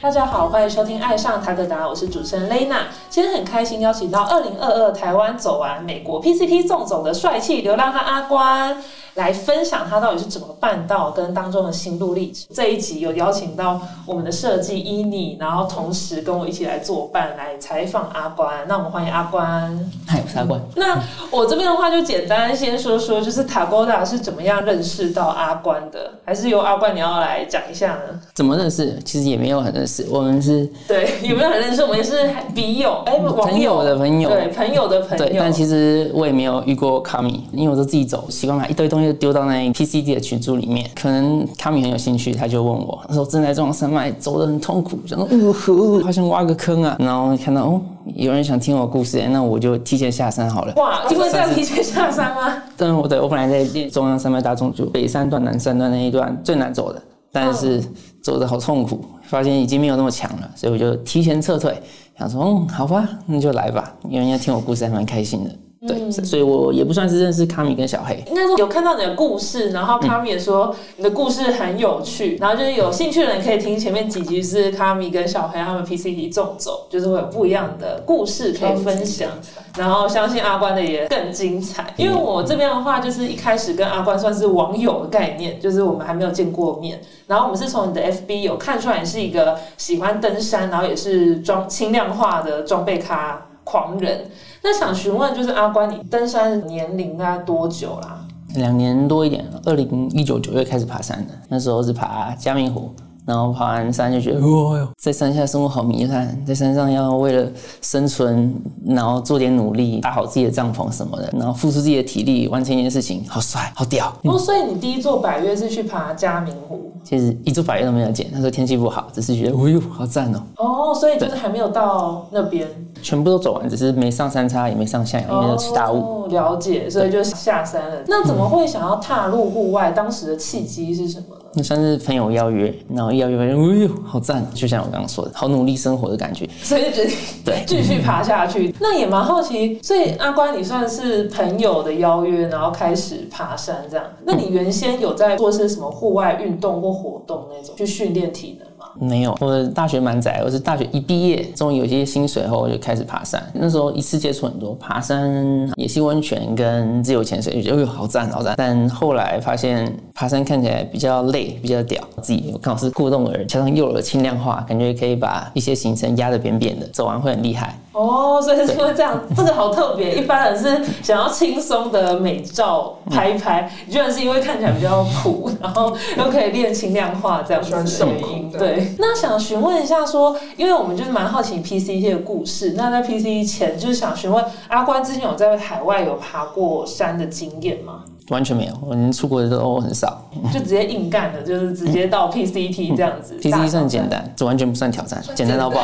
大家好，欢迎收听《爱上塔格达》，我是主持人 Lena。今天很开心邀请到二零二二台湾走完美国 PCT 纵走的帅气流浪汉阿关，来分享他到底是怎么办到跟当中的心路历程。这一集有邀请到我们的设计伊妮，然后同时跟我一起来作伴来采访阿关。那我们欢迎阿关。嗨，我是阿关。那我这边的话就简单先说说，就是塔高达是怎么样认识到阿关的，还是由阿关你要来讲一下呢？怎么认识？其实也没有很认识，我们是对，有没有很认识？我们也是笔友，哎、网朋友的朋友。对，朋友的朋友。对，但其实我也没有遇过卡米，因为我都自己走，习惯买一堆东西丢到那 PCD 的群组里面。可能卡米很有兴趣，他就问我，他说正在撞山脉，走得很痛苦，想说，呜呼，好想挖个坑啊。然后看到哦，有人想听我故事，那我就提前下山好了。哇，因为这样提前下山吗？但我对我本来在练中央山脉大纵就北三段、南三段那一段最难走的，但是走的好痛苦，发现已经没有那么强了，所以我就提前撤退，想说，嗯，好吧，那就来吧，因为人家听我故事还蛮开心的。对，所以我也不算是认识卡米跟小黑，应该说有看到你的故事，然后卡米也说你的故事很有趣，然后就是有兴趣的人可以听前面几集是卡米跟小黑他们 PCT 纵走，就是会有不一样的故事可以分享，然后相信阿关的也更精彩。因为我这边的话，就是一开始跟阿关算是网友的概念，就是我们还没有见过面，然后我们是从你的 FB 有看出来你是一个喜欢登山，然后也是装轻量化的装备咖狂人。那想询问就是阿关，你登山年龄大概多久啦？两年多一点，二零一九九月开始爬山的，那时候是爬嘉明湖。然后爬完山就觉得，哇哟，在山下生活好糜烂，在山上要为了生存，然后做点努力，搭好自己的帐篷什么的，然后付出自己的体力完成一件事情，好帅，好屌。哦，所以你第一座百越是去爬嘉明湖？其实一座百越都没有见，那时候天气不好，只是觉得，哎呦，好赞哦。哦，所以就是还没有到那边，全部都走完，只是没上山叉，也没上下阳，因为有起大雾。哦，了解，所以就下山了。那怎么会想要踏入户外？当时的契机是什么呢？那算是朋友邀约，然后邀约，哎呦，好赞！就像我刚刚说的，好努力生活的感觉，所以就决定对继续爬下去。那也蛮好奇，所以阿关，你算是朋友的邀约，然后开始爬山这样。那你原先有在做些什么户外运动或活动那种，去训练体能吗？没有，我大学蛮窄，我是大学一毕业，终于有些薪水后，我就开始爬山。那时候一次接触很多爬山、野溪温泉跟自由潜水，就觉得哎呦好赞好赞。但后来发现爬山看起来比较累，比较屌，自己刚好是过动儿，加上又有轻量化，感觉可以把一些行程压得扁扁的，走完会很厉害。哦，所以是因为这样，这个好特别。一般人是想要轻松的美照拍一拍，你居然是因为看起来比较苦，然后又可以练轻量化这样子的原因。对，那想询问一下，说，因为我们就是蛮好奇 PCT 的故事。那在 PCT 前，就是想询问阿关之前有在海外有爬过山的经验吗？完全没有，我们出国的都很少，就直接硬干的，就是直接到 PCT 这样子。PCT 算简单，这完全不算挑战，简单到爆。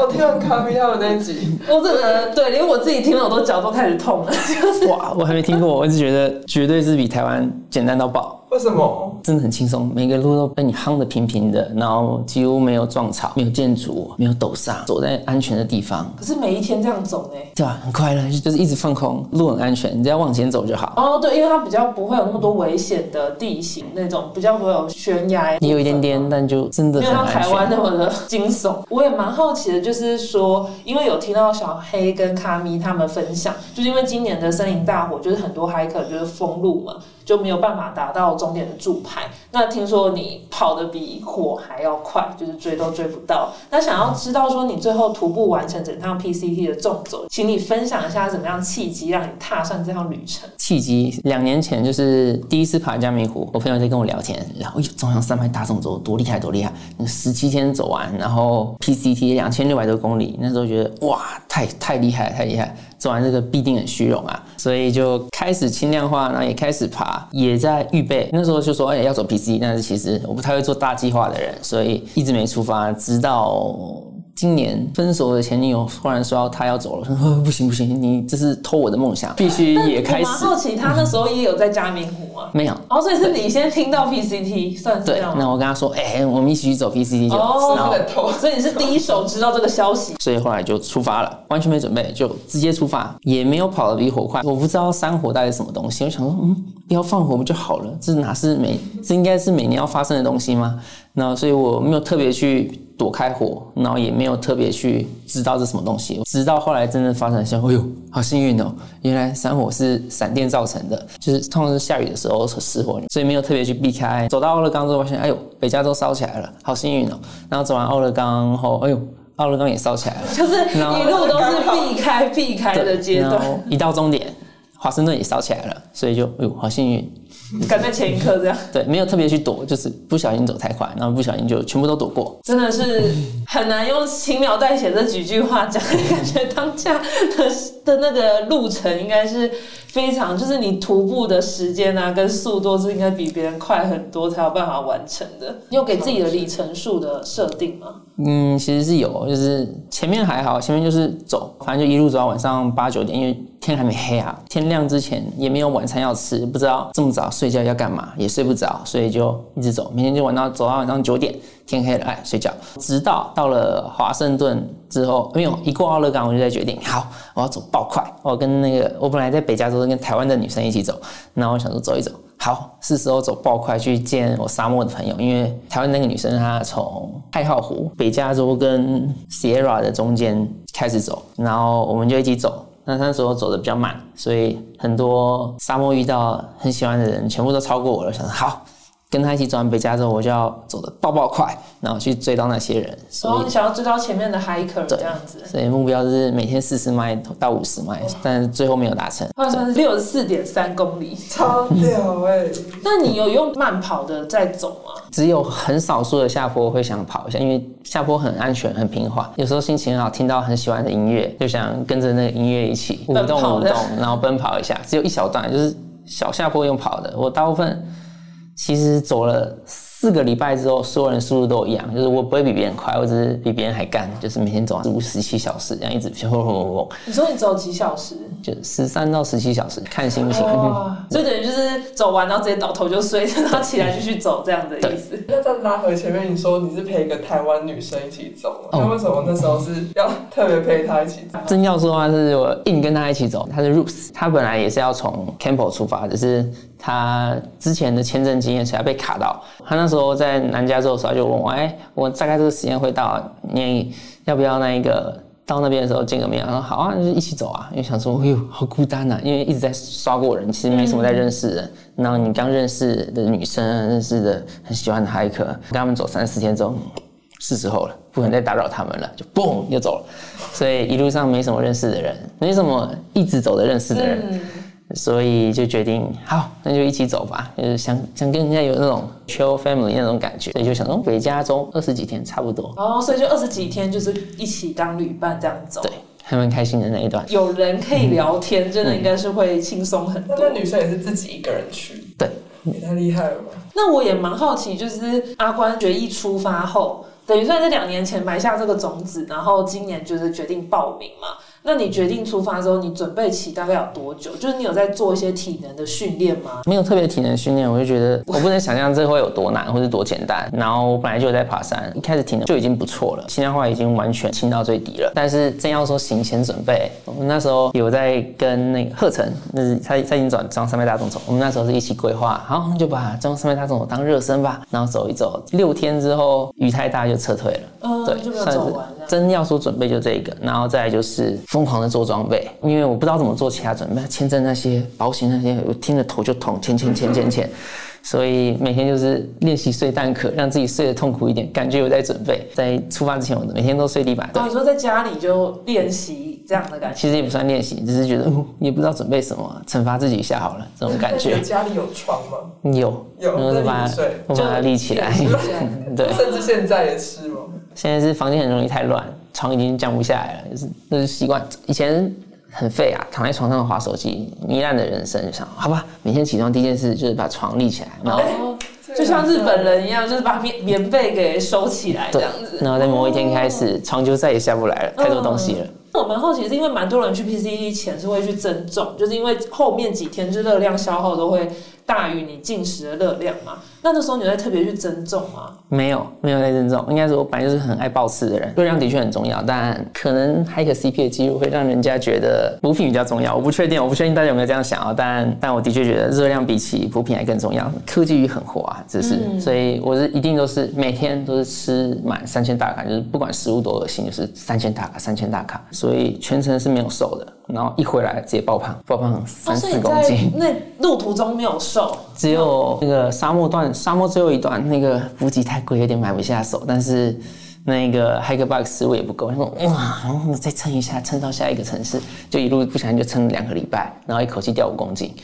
我听完卡米他们那一集，我真的对，连我自己听了我都脚都开始痛了。哇，我还没听过，我一直觉得绝对是比台湾简单到爆。为什么？真的很轻松，每个路都被你夯得平平的，然后几乎没有撞草，没有建筑，没有陡上，走在安全的地方，可是每一天这样走呢？对吧？很快乐，就是一直放空，路很安全，你只要往前走就好。哦，对，因为它比较不会有那么多危险的地形，那种比较不会有悬崖，也有一点点，但就真的没有像台湾那全。么的惊悚。我也蛮好奇的，就是说，因为有听到小黑跟卡咪他们分享，就是因为今年的森林大火，就是很多 hiker 就是封路嘛，就没有办法达到终点的柱那听说你跑得比火还要快，就是追都追不到。那想要知道说你最后徒步完成整趟 PCT 的纵走，请你分享一下怎么样契机让你踏上这趟旅程。契机两年前就是第一次爬嘉明湖，我朋友在跟我聊天，然后哟中央山脉大纵走多厉害多厉害，十七天走完，然后 PCT 两千六百多公里，那时候觉得哇太太厉害了太厉害，走完这个必定很虚荣啊，所以就开始轻量化，然后也开始爬，也在预备。那时候就说哎、要走 PC，但是其实我不太会做大计划的人，所以一直没出发，直到。今年分手的前女友突然说她要走了，我 说不行不行，你这是偷我的梦想，必须也开始我蛮。好奇，他那时候也有在加明湖啊。没有。哦，所以是你先听到 PCT，算是这对，样？那我跟他说，哎、我们一起去走 PCT 就，哦然后。所以你是第一手知道这个消息，所以后来就出发了，完全没准备，就直接出发，也没有跑得比火快。我不知道山火到底是什么东西，我想说，嗯，不要放火不就好了？这哪是每这应该是每年要发生的东西吗？那所以我没有特别去躲开火，然后也没有特别去知道这是什么东西。直到后来真的发生，想，哎呦，好幸运哦！原来山火是闪电造成的，就是通常是下雨的时候失火，所以没有特别去避开。走到奥勒冈之后，发现，哎呦，北加州烧起来了，好幸运哦！然后走完奥勒冈后，哎呦，奥勒冈也烧起来了。就是一路都是避开避开的阶段，一到终点，华盛顿也烧起来了，所以就哎呦好幸运。赶在前一刻这样，对，没有特别去躲，就是不小心走太快，然后不小心就全部都躲过。真的是很难用轻描淡写这几句话讲，感觉当下的的那个路程应该是非常，就是你徒步的时间啊跟速度是应该比别人快很多才有办法完成的。你有给自己的里程数的设定吗？嗯，其实是有，就是前面还好，前面就是走，反正就一路走到晚上八九点，因为天还没黑啊，天亮之前也没有晚餐要吃，不知道这么早睡觉要干嘛，也睡不着，所以就一直走，每天就玩到走到晚上九点，天黑了，哎，睡觉，直到到了华盛顿之后，没有一过奥勒冈，我就在决定，好，我要走爆快，我跟那个我本来在北加州跟台湾的女生一起走，然后我想说走一走。好，是时候走爆快去见我沙漠的朋友，因为台湾那个女生她从爱浩湖、北加州跟 Sierra 的中间开始走，然后我们就一起走。那那时候走的比较慢，所以很多沙漠遇到很喜欢的人，全部都超过我了。想说好，跟他一起走完北加州，我就要走的爆爆快，然后去追到那些人。然所以想要追到前面的 hiker 这样子，所以目标是每天四十迈到五十迈，但是最后没有达成。换算是六十四点三公里。超屌哎、那你有用慢跑的在走吗？只有很少数的下坡会想跑一下，因为下坡很安全、很平缓。有时候心情很好，听到很喜欢的音乐，就想跟着那个音乐一起舞动舞动，然后奔跑一下。只有一小段，就是小下坡用跑的。我大部分其实走了四个礼拜之后，所有人速度都一样，就是我不会比别人快，我只是比别人还干，就是每天走五十七小时，这样一直轰轰轰轰，你说你走几小时？就十三到十七小时，看心情。哇，所以等于就是走完然后直接倒头就睡，然后起来继续走这样的意思。那再拉回前面，你说你是陪一个台湾女生一起走那为什么那时候是要特别陪她一起走？真要说的话，是我硬跟她一起走。她是 Ruth，她本来也是要从 Campbell 出发，只是他之前的签证经验，所以他被卡到。他那时候在南加州的时候，他就问我：“哎，我大概这个时间会到，你要不要那一个到那边的时候见个面？”他说：“好啊，就一起走啊。”因为想说：“哎呦，好孤单呐、因为一直在刷过人，其实没什么在认识人。然后你刚认识的女生，认识的很喜欢的 hiker，跟他们走三四天之后。是时候了，不能再打扰他们了，就嘣就走了。所以一路上没什么认识的人，没什么一直走的认识的人，所以就决定好，那就一起走吧。就是想想跟人家有那种 chill family 那种感觉，所以就想说回加州二十几天差不多，哦，所以就二十几天就是一起当旅伴这样走。对，还蛮开心的那一段。有人可以聊天，真的应该是会轻松很多。那那女生也是自己一个人去，对，也太厉害了吧？那我也蛮好奇，就是阿关决议出发后，等于算是两年前埋下这个种子，然后今年就是决定报名嘛。那你决定出发之后，你准备期大概有多久？就是你有在做一些体能的训练吗？没有特别体能训练，我就觉得我不能想象这会有多难或是多简单。然后我本来就有在爬山，一开始体能就已经不错了，现在话已经完全清到最低了。但是真要说行前准备，我们那时候有在跟那个贺成，那是他他已经转装三百大众走，我们那时候是一起规划，好那就把装三百大众走当热身吧，然后走一走，六天之后雨太大就撤退了。嗯，对，就没有走完。真要说准备就这个，然后再来就是疯狂的做装备，因为我不知道怎么做其他准备，签证那些、保险那些，我听着头就痛，签签签签签，所以每天就是练习睡蛋壳，让自己睡得痛苦一点，感觉有在准备。在出发之前，我每天都睡地板。对你说在家里就练习这样的感觉。其实也不算练习，只是觉得、哦、也不知道准备什么，惩罚自己一下好了，这种感觉。家里有床吗？有，有然后就把不睡我把它立起来。对，甚至现在也是吗？现在是房间很容易太乱，床已经降不下来了，就是那是习惯。以前很废啊，躺在床上划手机，糜烂的人生，就想好吧，每天起床第一件事就是把床立起来，然后哦，就像日本人一样，就是把棉棉被给收起来这对样子。，然后在某一天开始，床就再也下不来了，太多东西了。我蛮好奇，是因为蛮多人去 PCT 前是会去增重，就是因为后面几天就热量消耗都会大于你进食的热量嘛。那那时候你在特别去增重吗？没有，没有在增重。应该说，我本来就是很爱暴吃的人，热量的确很重要，但可能还有一个 CP 的记录会让人家觉得补品比较重要。我不确定，我不确定大家有没有这样想啊？但但我的确觉得热量比起补品还更重要。科技与很活啊，只是，所以我是一定都是每天都是吃满三千大卡，就是不管食物多恶心，就是三千大卡，三千大卡。所以全程是没有瘦的，然后一回来直接爆胖，爆胖三四公斤。那路途中没有瘦，只有那个沙漠段，沙漠最后一段那个补给太贵，有点买不下手。但是那个 Hike Box 食物也不够，他说哇，然后再撑一下，撑到下一个城市，就一路不小心就撑了两个礼拜，然后一口气掉五公斤，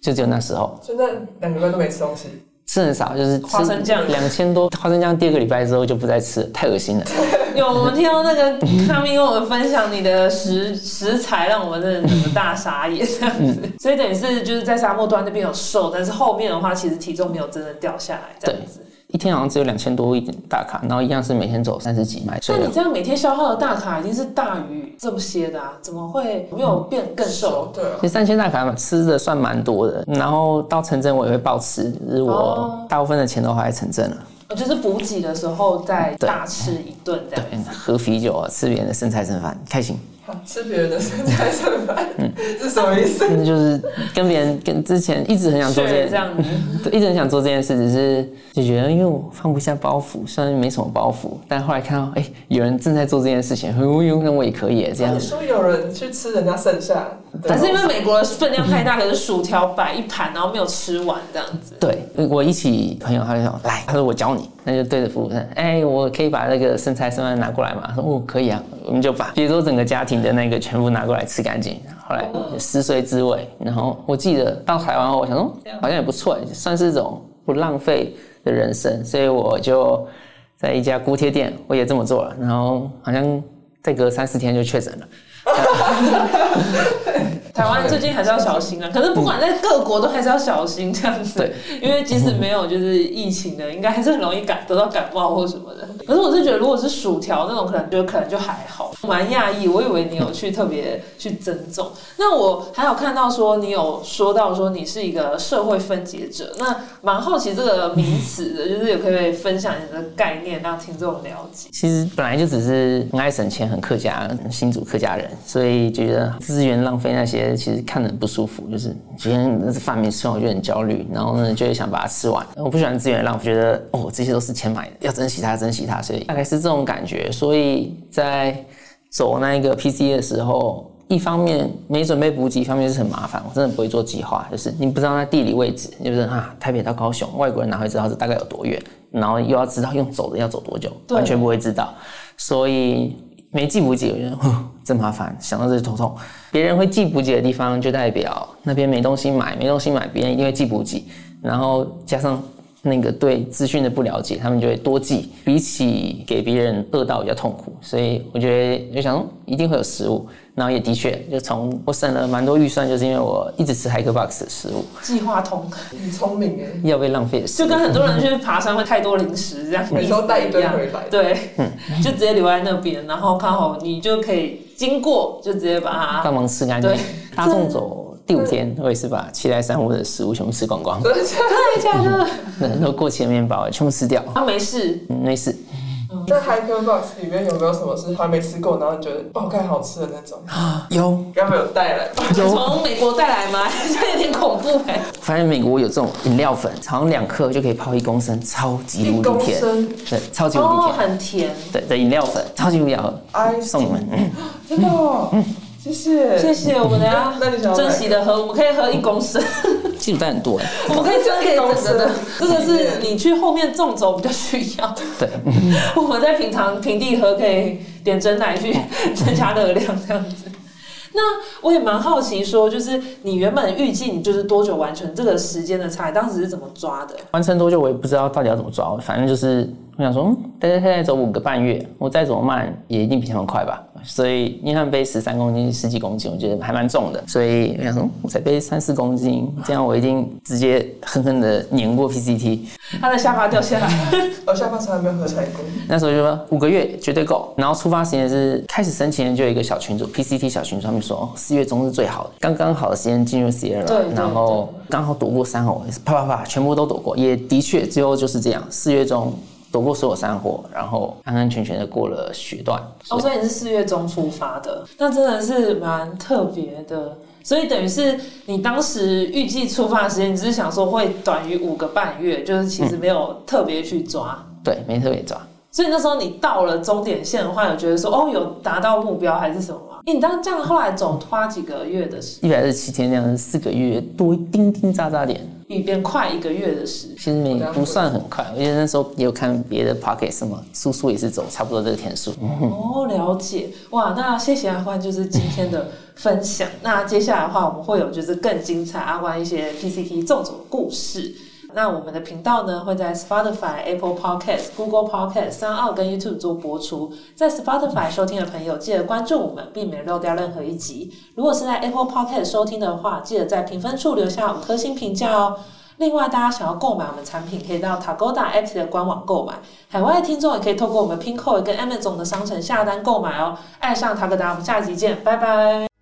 就只有那时候所以那两个礼拜都没吃东西。吃很少，就是花生酱两千多花生酱，第二个礼拜之后就不再吃了，太恶心了。有我们听到那个他们跟我们分享你的食食材，让我们真的整个大傻眼这样子。所以等于是就是在沙漠端那边有瘦，但是后面的话其实体重没有真的掉下来这样子。一天好像只有两千多一点大卡，然后一样是每天走三十几迈，所以那你这样每天消耗的大卡已经是大于这么些的啊，怎么会没有变更瘦？对啊其，实三千大卡嘛，吃的算蛮多的。然后到城镇我也会暴吃，就是我哦大部分的钱都花在城镇了。我就是补给的时候再大吃一顿这样。对，喝啤酒啊，吃别人的剩菜剩饭，开心。好吃别人的剩菜剩饭，是什么意思？那就是跟别人跟之前一直很想做这件对这样子，对，一直很想做这件事，只是就觉得因为我放不下包袱，虽然没什么包袱，但后来看到哎、有人正在做这件事情，哦哟，那我也可以耶这样你。说有人去吃人家剩下的，还是因为美国的分量太大，可是薯条摆一盘，然后没有吃完这样子。对我一起朋友他就说来，他说我教你，那就对着服务生，哎、我可以把那个剩菜剩饭拿过来吗？他说哦可以啊，我们就把比如说整个家庭的那个全部拿过来吃干净。后来食髓知味，然后我记得到台湾后，我想说好像也不错，算是一种不浪费的人生，所以我就在一家锅贴店，我也这么做了，然后好像再隔三四天就确诊了。台湾最近还是要小心啊，可是不管在各国都还是要小心这样子，对，因为即使没有就是疫情的，应该还是很容易感得到感冒或什么的。可是我是觉得，如果是薯条那种，可能就可能就还好，蛮讶异，我以为你有去特别去增重。那我还有看到说你有说到说你是一个社会分解者，那蛮好奇这个名词的，就是也可以分享你的概念，让听众了解。其实本来就只是很爱省钱、很客家、新主客家人，所以觉得资源浪费那些，其实看着很不舒服。就是今天那饭没吃完，我就很焦虑，然后呢就会想把它吃完。我不喜欢资源浪费，觉得哦这些都是钱买的，要珍惜它，珍惜它，所以大概是这种感觉。所以在走那个 PC 的时候。一方面没准备补给，一方面是很麻烦，我真的不会做计划，就是你不知道那地理位置，就是啊台北到高雄，外国人哪会知道这大概有多远，然后又要知道用走的要走多久，完全不会知道，所以没记补给，我觉得 真麻烦，想到这就头痛。别人会记补给的地方，就代表那边没东西买，没东西买，别人一定会记补给，然后加上那个对资讯的不了解，他们就会多记，比起给别人饿到比较痛苦，所以我觉得就想一定会有食物，然后也的确就从我省了蛮多预算，就是因为我一直吃 Hike Box 的食物，计划通，很聪明哎，要被浪费的食物就跟很多人去爬山会太多零食这样，每周带一堆样回来。对，就直接留在那边，然后刚好你就可以经过，就直接把它帮忙吃干净。对。大众走第五天，我也是把七来三五的食物全部吃光光，真的？假的？那都过期的面包全部吃掉，他没事，嗯，没事。在 Hiker Box 里面有没有什么是还没吃过，然后你觉得哦，看好吃的那种？有，该不会有带来？有？从美国带来吗？这 有点恐怖哎。发现美国有这种饮料粉，好像两克就可以泡一公升，超级无一公敌甜，升？对，超级无敌哦，甜，很甜，对的饮料粉，超级无敌好送你们。嗯。真的哦，谢谢，谢谢，我们等下 那你想要珍惜的喝，我们可以喝一公升，基础蛋很多哎，我们可以真的可以一公真的，这个是你去后面纵走比较需要。对，我们在平常平地喝可以点真奶去 增加热量这样子。那我也蛮好奇，说就是你原本预计你就是多久完成这个时间的菜，当时是怎么抓的？完成多久我也不知道到底要怎么抓，反正就是我想说，嗯，大家现在走五个半月，我再怎么慢也一定比他们快吧。所以因为他们背十三公斤、十几公斤，我觉得还蛮重的，所以我想说我才背三四公斤，这样我一定直接狠狠的碾过 PCT。他的下巴掉下来，我 下巴从来没有合起来过。那时候就说五个月绝对够，然后出发时间是开始申请的就有一个小群组 PCT 小群组，他们说哦四月中是最好的，刚刚好的时间进入 Sierra，对对然后刚好躲过山火，啪啪啪全部都躲过，也的确最后就是这样，四月中躲过所有山火，然后安安全全的过了雪段。哦，所以你是四月中出发的，那真的是蛮特别的。所以等于是你当时预计出发的时间，你只是想说会短于五个半月，就是其实没有特别去抓。对，没特别抓。所以那时候你到了终点线的话，有觉得说哦有达到目标还是什么吗？你当这样后来走花几个月的时，一百二十七天这样子，四个月多一丁丁渣渣点，比别人快一个月的时。其实没不算很快。我记得那时候也有看别的 pocket 什么，叔叔也是走差不多这个天数。哦，了解哇，那谢谢阿欢，就是今天的分享。那接下来的话，我们会有就是更精彩阿欢一些 PCT 纵走的故事。那我们的频道呢会在 Spotify、Apple Podcast、Google Podcast、三二跟 YouTube 做播出。在 Spotify 收听的朋友，记得关注我们，避免漏掉任何一集。如果是在 Apple Podcast 收听的话，记得在评分处留下五颗星评价哦。另外，大家想要购买我们产品，可以到 Tagoda App 的官网购买。海外的听众也可以透过我们 Pinko 跟 Amazon 的商城下单购买哦。爱上 Tagoda，我们下集见，拜拜。